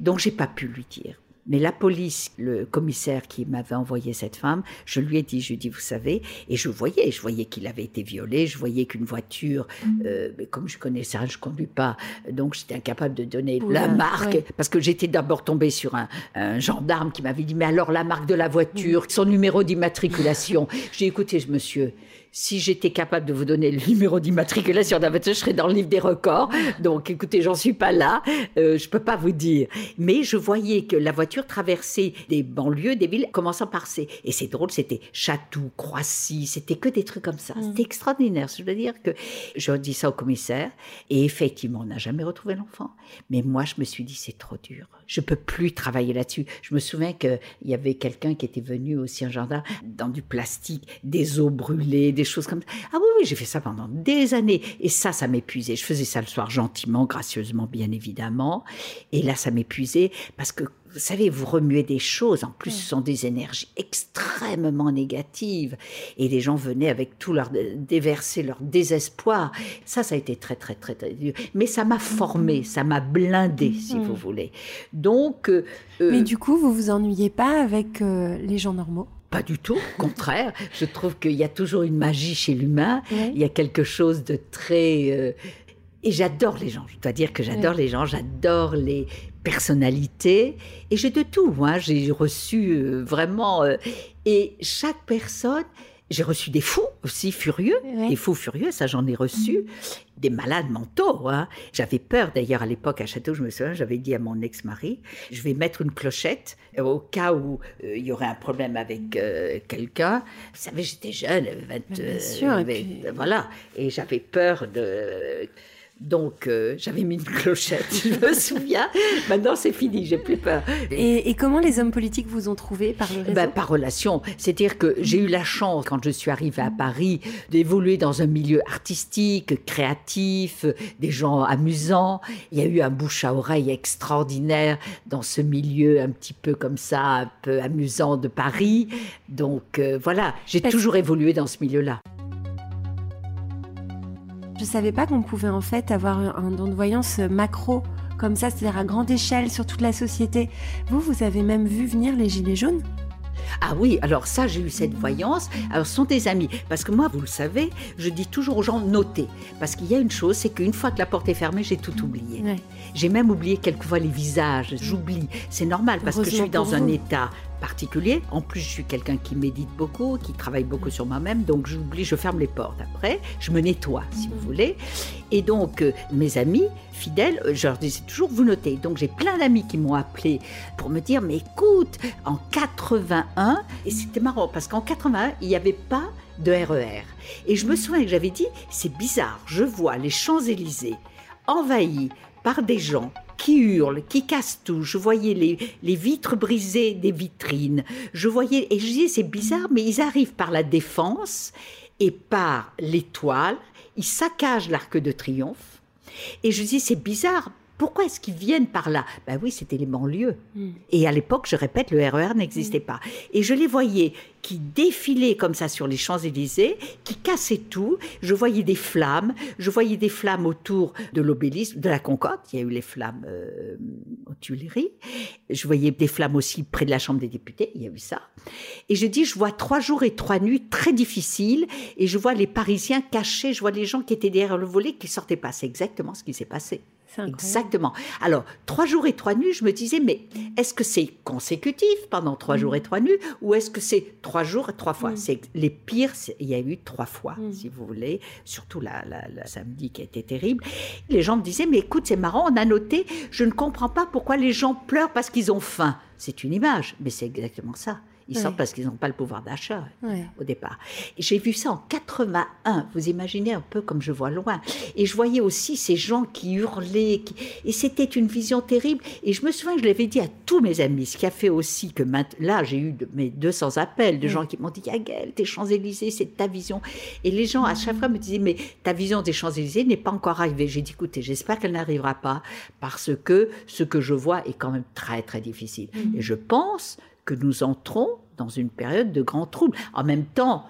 Donc, j'ai pas pu lui dire. Mais la police, le commissaire qui m'avait envoyé cette femme, je lui ai dit, je lui ai dit, vous savez, et je voyais, je voyais qu'il avait été violé, je voyais qu'une voiture, mm. euh, mais comme je connais ça, je conduis pas, donc j'étais incapable de donner la marque, parce que j'étais d'abord tombée sur un, gendarme qui m'avait dit, mais alors la marque de la voiture, mm. son numéro d'immatriculation. J'ai écouté, monsieur, si j'étais capable de vous donner le numéro d'immatriculation d'un voiture, je serais dans le livre des records. Donc, écoutez, j'en suis pas là. Euh, je peux pas vous dire. Mais je voyais que la voiture traversait des banlieues, des villes, commençant par ces. Et c'est drôle, c'était Chatou, Croissy, c'était que des trucs comme ça. Mm. C'était extraordinaire. Je veux dire que je dis ça au commissaire. Et effectivement, on n'a jamais retrouvé l'enfant. Mais moi, je me suis dit, c'est trop dur. Je peux plus travailler là-dessus. Je me souviens qu'il y avait quelqu'un qui était venu aussi, un gendarme, dans du plastique, des eaux brûlées, des choses comme ça. Ah oui, oui, j'ai fait ça pendant des années. Et ça, ça m'épuisait. Je faisais ça le soir gentiment, gracieusement, bien évidemment. Et là, ça m'épuisait parce que vous savez, vous remuez des choses. En plus, ce sont des énergies extrêmement négatives. Et les gens venaient avec tout leur déverser leur désespoir. Ça, ça a été très, très, très, très dur. Mais ça m'a formé, ça m'a blindé, si vous voulez. Donc. Euh, Mais du coup, vous vous ennuyez pas avec euh, les gens normaux? Pas du tout, au contraire. Je trouve qu'il y a toujours une magie chez l'humain. Il y a quelque chose de très... Euh, et j'adore les gens. Je dois dire que j'adore les gens, j'adore les personnalités. Et j'ai de tout. Hein. J'ai reçu euh, vraiment... Euh, et chaque personne j'ai reçu des fous aussi furieux, des fous furieux, ça j'en ai reçu, des malades mentaux. Hein. J'avais peur d'ailleurs à l'époque à Château, je me souviens, j'avais dit à mon ex-mari, je vais mettre une clochette au cas où euh, il y aurait un problème avec euh, quelqu'un. Vous savez, j'étais jeune, 20, Bien sûr, et voilà, et j'avais peur de donc, euh, j'avais mis une clochette, je me souviens. Maintenant, c'est fini, j'ai plus peur. Et, comment les hommes politiques vous ont trouvé par le réseau ben, Par relation. C'est-à-dire que j'ai eu la chance, quand je suis arrivée à Paris, d'évoluer dans un milieu artistique, créatif, des gens amusants. Il y a eu un bouche à oreille extraordinaire dans ce milieu un petit peu comme ça, un peu amusant de Paris. Donc, euh, voilà, j'ai toujours évolué dans ce milieu-là. Je savais pas qu'on pouvait en fait avoir un don de voyance macro comme ça, c'est-à-dire à grande échelle sur toute la société. Vous, vous avez même vu venir les gilets jaunes? Ah oui, alors ça, j'ai eu cette voyance. Alors, ce sont des amis. Parce que moi, vous le savez, je dis toujours aux gens, notez. Parce qu'il y a une chose, c'est qu'une fois que la porte est fermée, j'ai tout oublié. J'ai même oublié quelquefois les visages. J'oublie. C'est normal parce que je suis dans un état particulier. En plus, je suis quelqu'un qui médite beaucoup, qui travaille beaucoup sur moi-même, donc j'oublie, je ferme les portes. Après, je me nettoie, si vous voulez. Et donc, euh, mes amis fidèles, euh, je leur disais toujours, vous notez. Donc, j'ai plein d'amis qui m'ont appelé pour me dire, mais écoute, en 81, et c'était marrant, parce qu'en 81, il n'y avait pas de RER. E et je me souviens que j'avais dit, c'est bizarre, je vois les Champs-Élysées envahis par des gens qui hurlent, qui cassent tout. Je voyais les, vitres brisées des vitrines. Je voyais, et je disais, c'est bizarre, mais ils arrivent par la défense et par l'étoile. Ils saccagent l'arc de triomphe. Et je dis, c'est bizarre. Pourquoi est-ce qu'ils viennent par là? Ben oui, c'était les banlieues. Hmm. Et à l'époque, je répète, le RER e n'existait pas. Et je les voyais qui défilaient comme ça sur les Champs-Élysées, qui cassaient tout. Je voyais des flammes, je voyais des flammes autour de l'obélisque, de la Concorde. Il y a eu les flammes euh, aux Tuileries. Je voyais des flammes aussi près de la Chambre des députés. Il y a eu ça. Et je dis, je vois trois jours et trois nuits très difficiles, et je vois les Parisiens cachés. Je vois les gens qui étaient derrière le volet qui sortaient pas. C'est exactement ce qui s'est passé. Exactement. Alors, trois jours et trois nuits, je me disais, mais est-ce que c'est consécutif pendant trois jours et trois nuits ou est-ce que c'est trois jours et trois fois? Mm. C'est les pires, il y a eu trois fois, mm. si vous voulez, surtout la, samedi qui a été terrible. Les gens me disaient, mais écoute, c'est marrant, on a noté, je ne comprends pas pourquoi les gens pleurent parce qu'ils ont faim. C'est une image, mais c'est exactement ça. Ils sortent parce qu'ils n'ont pas le pouvoir d'achat au départ. J'ai vu ça en 81. Vous imaginez un peu comme je vois loin. Et je voyais aussi ces gens qui hurlaient. Et c'était une vision terrible. Et je me souviens que je l'avais dit à tous mes amis, ce qui a fait aussi que là, j'ai eu mes 200 appels de gens qui m'ont dit Yagel, tes Champs-Élysées, c'est ta vision. Et les gens, à chaque fois, me disaient Mais ta vision des Champs-Élysées n'est pas encore arrivée. J'ai dit Écoutez, j'espère qu'elle n'arrivera pas parce que ce que je vois est quand même très, très difficile. Mm. Et je pense que nous entrons dans une période de grand trouble. En même temps,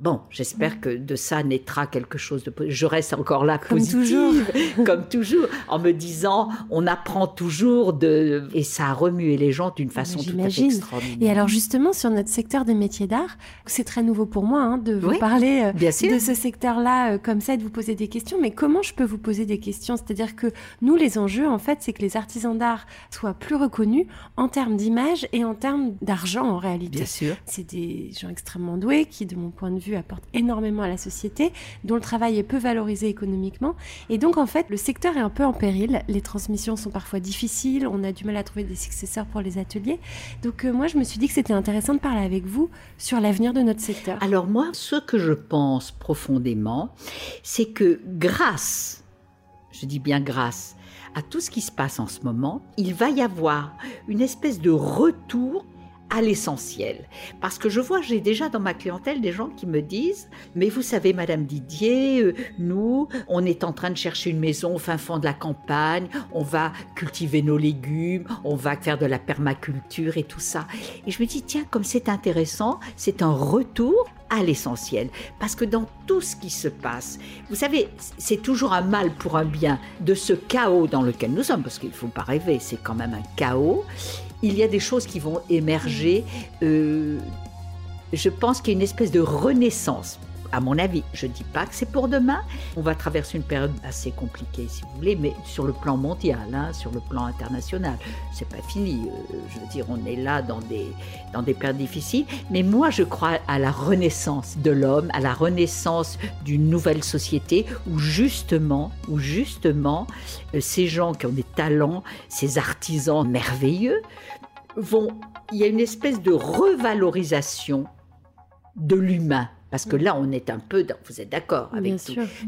Bon, j'espère que de ça naîtra quelque chose de Je reste encore là comme positive, toujours. comme toujours, en me disant, on apprend toujours de et ça a remué les gens d'une façon tout à fait extraordinaire. Et alors justement sur notre secteur des métiers d'art, c'est très nouveau pour moi hein, de vous parler euh, de ce secteur-là euh, comme ça, de vous poser des questions. Mais comment je peux vous poser des questions? C'est-à-dire que nous, les enjeux, en fait, c'est que les artisans d'art soient plus reconnus en termes d'image et en termes d'argent en réalité. Bien sûr. C'est des gens extrêmement doués qui, de mon point de vue apporte énormément à la société, dont le travail est peu valorisé économiquement. Et donc, en fait, le secteur est un peu en péril. Les transmissions sont parfois difficiles. On a du mal à trouver des successeurs pour les ateliers. Donc, euh, moi, je me suis dit que c'était intéressant de parler avec vous sur l'avenir de notre secteur. Alors, moi, ce que je pense profondément, c'est que grâce, je dis bien grâce, à tout ce qui se passe en ce moment, il va y avoir une espèce de retour à l'essentiel. Parce que je vois, j'ai déjà dans ma clientèle des gens qui me disent, mais vous savez, Madame Didier, euh, nous, on est en train de chercher une maison au fin fond de la campagne, on va cultiver nos légumes, on va faire de la permaculture et tout ça. Et je me dis, tiens, comme c'est intéressant, c'est un retour à l'essentiel. Parce que dans tout ce qui se passe, vous savez, c'est toujours un mal pour un bien de ce chaos dans lequel nous sommes, parce qu'il ne faut pas rêver, c'est quand même un chaos il y a des choses qui vont émerger. Euh, je pense qu'il y a une espèce de renaissance à mon avis. Je ne dis pas que c'est pour demain. On va traverser une période assez compliquée, si vous voulez, mais sur le plan mondial, hein, sur le plan international, c'est pas fini. Euh, je veux dire, on est là dans des, dans des périodes difficiles. Mais moi, je crois à la renaissance de l'homme, à la renaissance d'une nouvelle société où justement, où justement, euh, ces gens qui ont des talents, ces artisans merveilleux, vont. Il y a une espèce de revalorisation de l'humain parce que là, on est un peu, dans, vous êtes d'accord avec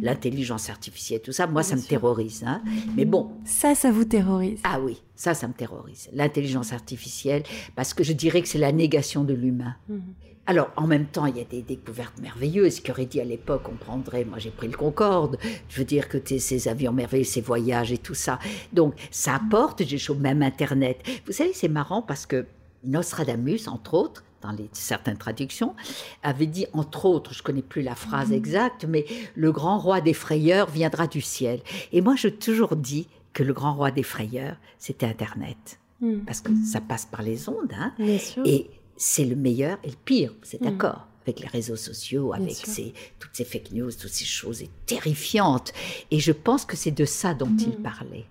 l'intelligence artificielle, tout ça. Moi, ça me terrorise. Hein. Mais bon. Ça, ça vous terrorise. Ah oui, ça, ça me terrorise. L'intelligence artificielle, parce que je dirais que c'est la négation de l'humain. Mhm. Alors, en même temps, il y a des découvertes merveilleuses qui auraient dit à l'époque, on prendrait, moi j'ai pris le Concorde, je veux dire que ces avions merveilleux, ces voyages et tout ça. Donc, ça apporte des choses, même Internet. Vous savez, c'est marrant parce que Nostradamus, entre autres, dans les, certaines traductions, avait dit, entre autres, je connais plus la phrase exacte, mais le grand roi des frayeurs viendra du ciel. Et moi, je toujours dit que le grand roi des frayeurs, c'était Internet. Mm. Parce que ça passe par les ondes, hein, et c'est le meilleur et le pire, c'est Mm. d'accord? Avec les réseaux sociaux, avec ces, toutes ces fake news, toutes ces choses terrifiantes. Et je pense que c'est de ça dont il Mm. parlait.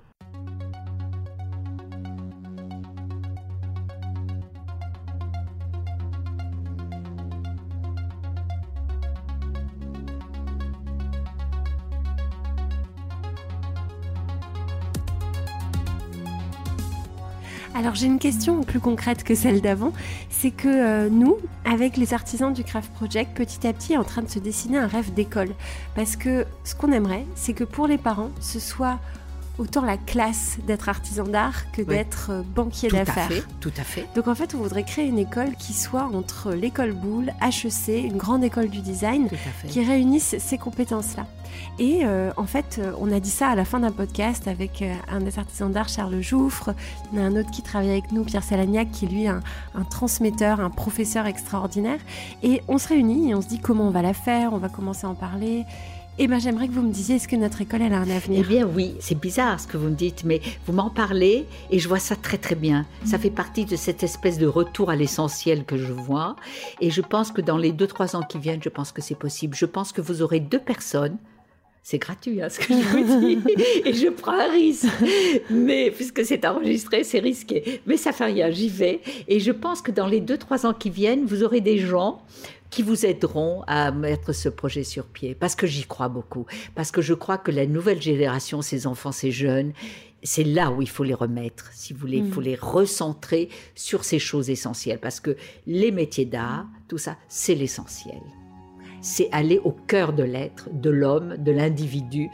Alors j'ai une question plus concrète que celle d'avant, c'est que euh, nous, avec les artisans du Craft Project, petit à petit est en train de se dessiner un rêve d'école. Parce que ce qu'on aimerait, c'est que pour les parents, ce soit autant la classe d'être artisan d'art que Oui. d'être euh, banquier Tout à d'affaires. fait, tout à fait. Donc en fait, on voudrait créer une école qui soit entre l'école Boulle, HEC, une grande école du design, qui réunissent ces compétences-là. Et euh, en fait, euh, on a dit ça à la fin d'un podcast avec un des artisans d'art, Charles Jouffre. Il y en a un autre qui travaille avec nous, Pierre Salagnac, qui est lui un, un transmetteur, un professeur extraordinaire. Et on se réunit et on se dit comment on va la faire, on va commencer à en parler. Et ben j'aimerais que vous me disiez, est-ce que notre école, elle a un Eh avenir bien oui, c'est bizarre ce que vous me dites, mais vous m'en parlez et je vois ça très très bien. Ça fait partie de cette espèce de retour à l'essentiel que je vois. Et je pense que dans les deux trois ans qui viennent, je pense que c'est possible. Je pense que vous aurez deux personnes. C'est gratuit hein, ce que je vous dis et je prends un risque. Mais puisque c'est enregistré, c'est risqué. Mais ça fait rien, j'y vais. Et je pense que dans les deux trois ans qui viennent, vous aurez des gens qui vous aideront à mettre ce projet sur pied. Parce que j'y crois beaucoup. Parce que je crois que la nouvelle génération, ces enfants, ces jeunes, c'est là où il faut les remettre, si vous voulez. Il faut les recentrer sur ces choses essentielles. Parce que les métiers d'art, tout ça, c'est l'essentiel. C'est aller au cœur de l'être, de l'homme, de l'individu,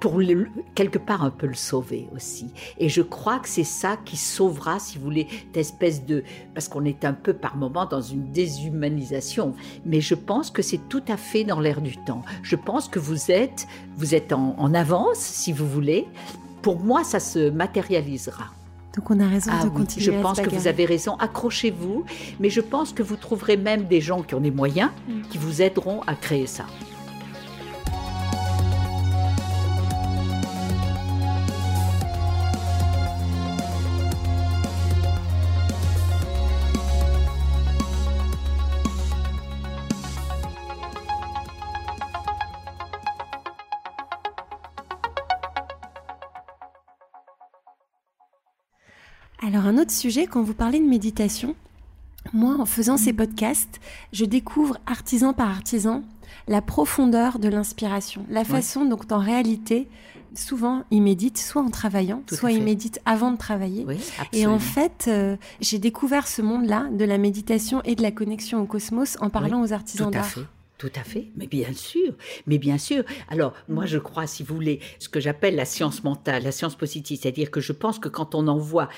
pour le- quelque part un peu le sauver aussi. Et je crois que c'est ça qui sauvera, si vous voulez, cette espèce de... Parce qu'on est un peu par moment dans une déshumanisation. Mais je pense que c'est tout à fait dans l'air du temps. Je pense que vous êtes, vous êtes en, en avance, si vous voulez. Pour moi, ça se matérialisera. Donc on a raison Ah de oui, continuer je à pense que vous avez raison. Accrochez-vous. Mais je pense que vous trouverez même des gens qui ont des moyens Mm. qui vous aideront à créer ça. Alors un autre sujet, quand vous parlez de méditation, moi en faisant ces podcasts, je découvre artisan par artisan la profondeur de l'inspiration, la façon dont en réalité, souvent ils méditent soit en travaillant, Tout soit ils méditent avant de travailler. Oui, Et en fait, euh, j'ai découvert ce monde-là de la méditation et de la connexion au cosmos en parlant aux artisans Tout à d'art. fait. Tout à fait, mais bien sûr, mais bien sûr. Alors, moi, je crois, si vous voulez, ce que j'appelle la science mentale, la science positive, c'est-à-dire que je pense que quand on envoie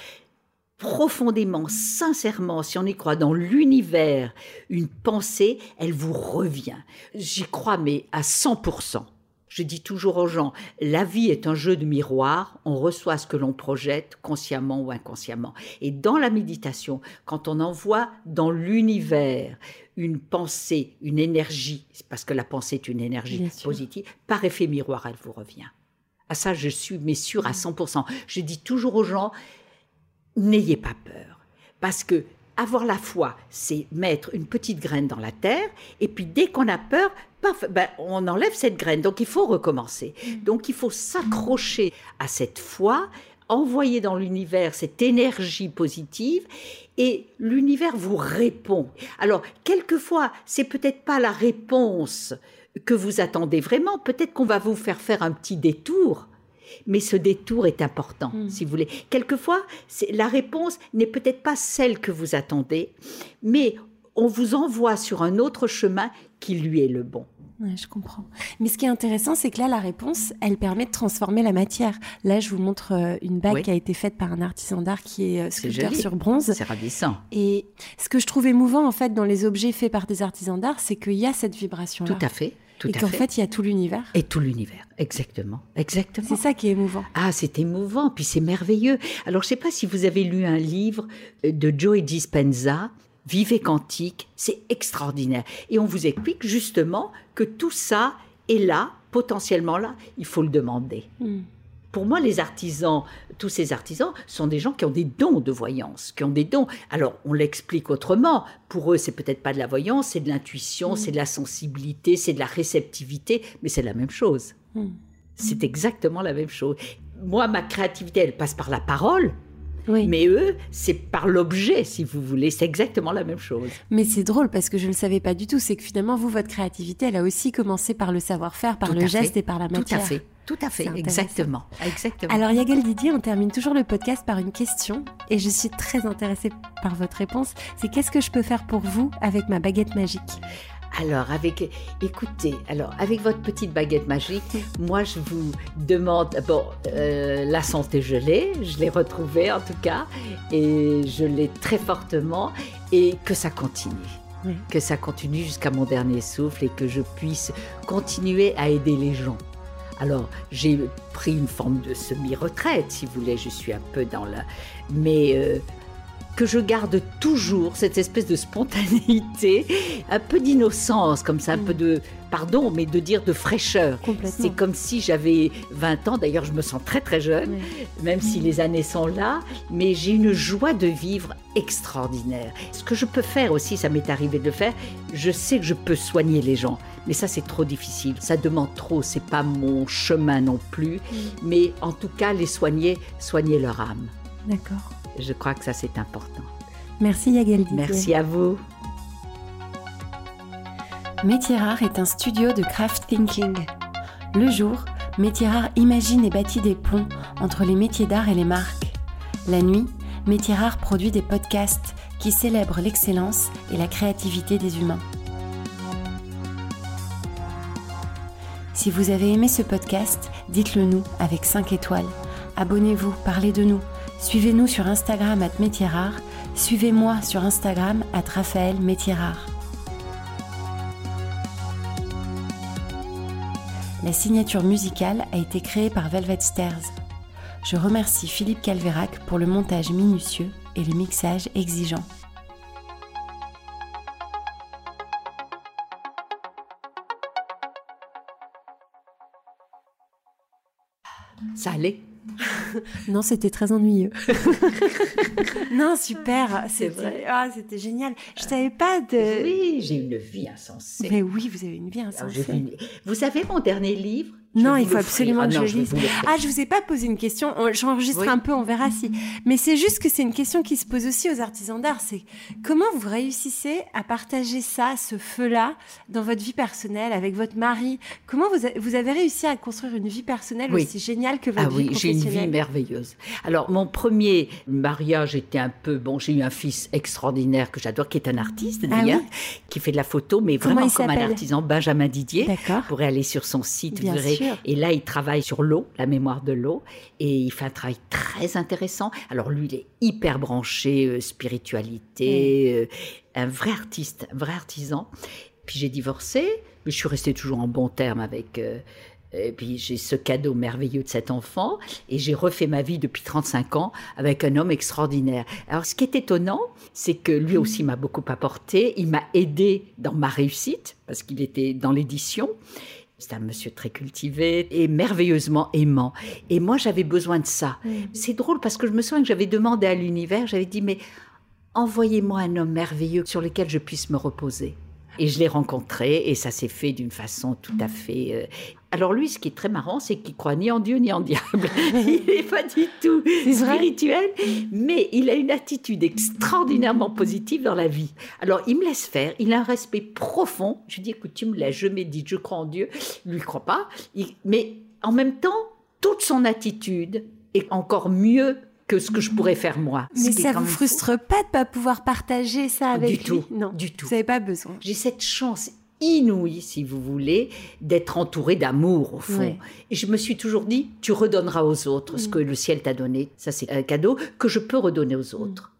profondément, sincèrement, si on y croit dans l'univers, une pensée, elle vous revient. J'y crois, mais à 100%. Je dis toujours aux gens, la vie est un jeu de miroir, on reçoit ce que l'on projette, consciemment ou inconsciemment. Et dans la méditation, quand on envoie dans l'univers une pensée, une énergie, parce que la pensée est une énergie positive, par effet miroir, elle vous revient. À ça, je suis mais sûre à 100%. Je dis toujours aux gens, n'ayez pas peur. Parce que avoir la foi, c'est mettre une petite graine dans la terre, et puis dès qu'on a peur, paf, ben, on enlève cette graine. Donc il faut recommencer. Donc il faut s'accrocher à cette foi, envoyer dans l'univers cette énergie positive, et l'univers vous répond. Alors quelquefois, c'est peut-être pas la réponse que vous attendez vraiment. Peut-être qu'on va vous faire faire un petit détour. Mais ce détour est important, Mm. si vous voulez. Quelquefois, la réponse n'est peut-être pas celle que vous attendez, mais on vous envoie sur un autre chemin qui lui est le bon. Ouais, je comprends. Mais ce qui est intéressant, c'est que là, la réponse, elle permet de transformer la matière. Là, je vous montre euh, une bague Oui. qui a été faite par un artisan d'art qui est euh, sculpteur sur bronze. C'est ravissant. Et ce que je trouve émouvant, en fait, dans les objets faits par des artisans d'art, c'est qu'il y a cette vibration-là. Tout à fait. Tout Et qu'en fait. fait, il y a tout l'univers. Et tout l'univers. Exactement. Exactement. C'est ça qui est émouvant. Ah, c'est émouvant, puis c'est merveilleux. Alors, je ne sais pas si vous avez lu un livre de Joe Dispenza, vivez quantique, c'est extraordinaire. Et on vous explique justement que tout ça est là, potentiellement là, il faut le demander. Hmm. Pour moi, les artisans, tous ces artisans, sont des gens qui ont des dons de voyance, qui ont des dons. Alors, on l'explique autrement. Pour eux, c'est peut-être pas de la voyance, c'est de l'intuition, Mm. c'est de la sensibilité, c'est de la réceptivité, mais c'est la même chose. Hmm. C'est exactement la même chose. Moi, ma créativité, elle passe par la parole, Oui. mais eux, c'est par l'objet, si vous voulez. C'est exactement la même chose. Mais c'est drôle parce que je ne le savais pas du tout. C'est que finalement, vous, votre créativité, elle a aussi commencé par le savoir-faire, par Tout le geste fait. et par la Tout matière. à fait. Tout à fait. Exactement. Exactement. Alors Yagal Didier, on termine toujours le podcast par une question et je suis très intéressée par votre réponse. C'est qu'est-ce que je peux faire pour vous avec ma baguette magique? Alors, avec, écoutez, alors avec votre petite baguette magique, moi je vous demande, bon, euh, la santé je l'ai, je l'ai retrouvée en tout cas, et je l'ai très fortement, et que ça continue. Oui. Que ça continue jusqu'à mon dernier souffle et que je puisse continuer à aider les gens. Alors, j'ai pris une forme de semi-retraite, si vous voulez, je suis un peu dans la... Mais euh, que je garde toujours cette espèce de spontanéité, un peu d'innocence, comme ça, un Mm. peu de, pardon, mais de dire de fraîcheur. C'est comme si j'avais 20 ans, d'ailleurs je me sens très très jeune, Oui. même si les années sont là, mais j'ai une joie de vivre extraordinaire. Ce que je peux faire aussi, ça m'est arrivé de le faire, je sais que je peux soigner les gens, mais ça c'est trop difficile, ça demande trop, c'est pas mon chemin non plus, Mm. mais en tout cas les soigner, soigner leur âme. D'accord. Je crois que ça c'est important. Merci. Merci à vous. Métier Rare est un studio de craft thinking. Le jour, Métier Rare imagine et bâtit des ponts entre les métiers d'art et les marques. La nuit, Métier Rare produit des podcasts qui célèbrent l'excellence et la créativité des humains. Si vous avez aimé ce podcast, dites-le nous avec 5 étoiles. Abonnez-vous, parlez de nous. Suivez-nous sur Instagram at Métier Rare. Suivez-moi sur Instagram at Raphaël Métier Rare. La signature musicale a été créée par Velvet Stairs. Je remercie Philippe Calvérac pour le montage minutieux et le mixage exigeant. Ça allait? Non, c'était très ennuyeux. non, super. C'est C'était vrai. ah, c'était génial. Je savais pas de. Oui, j'ai une vie insensée. Mais oui, vous avez une vie insensée. une- Vous savez mon dernier livre? Non, il faut absolument Ah que non, je vais lise. Ah, je vous ai pas posé une question. On- J'enregistre Oui. un peu, on verra si. Mais c'est juste que c'est une question qui se pose aussi aux artisans d'art. C'est comment vous réussissez à partager ça, ce feu-là, dans votre vie personnelle, avec votre mari? Comment vous, a- vous avez réussi à construire une vie personnelle Oui. aussi géniale que votre Ah vie oui, j'ai une vie merveilleuse. Alors, mon premier mariage était un peu... Bon, j'ai eu un fils extraordinaire que j'adore, qui est un artiste Ah d'ailleurs, oui qui fait de la photo, mais Comment vraiment comme un artisan, Benjamin Didier. D'accord. Vous pourrez aller sur son site, Bien vous verrez. Sûr. Et là, il travaille sur l'eau, la mémoire de l'eau, et il fait un travail très intéressant. Alors lui, il est hyper branché euh, spiritualité, euh, un vrai artiste, un vrai artisan. Puis j'ai divorcé, mais je suis restée toujours en bon terme avec. euh, et puis j'ai ce cadeau merveilleux de cet enfant et j'ai refait ma vie depuis 35 ans avec un homme extraordinaire. Alors ce qui est étonnant, c'est que lui aussi m'a beaucoup apporté, il m'a aidé dans ma réussite parce qu'il était dans l'édition. C'est un monsieur très cultivé et merveilleusement aimant. Et moi, j'avais besoin de ça. C'est drôle parce que je me souviens que j'avais demandé à l'univers, j'avais dit, mais envoyez-moi un homme merveilleux sur lequel je puisse me reposer. Et je l'ai rencontré et ça s'est fait d'une façon tout à fait... euh, Alors lui, ce qui est très marrant, c'est qu'il croit ni en Dieu ni en diable. il n'est pas du tout spirituel, mais il a une attitude extraordinairement positive dans la vie. Alors il me laisse faire, il a un respect profond. Je lui dis, écoute, tu me laisses, je médite, je crois en Dieu. Lui, il croit pas. Il- Mais en même temps, toute son attitude est encore mieux que ce que je pourrais faire moi. Mais ça vous fou. frustre pas de pas pouvoir partager ça avec Du lui tout, Non, du tout. Vous n'avez pas besoin. J'ai cette chance inouïe, si vous voulez, d'être entourée d'amour, au fond. Ouais. Et je me suis toujours dit, tu redonneras aux autres ce Mm. que le ciel t'a donné. Ça, c'est un cadeau que je peux redonner aux autres.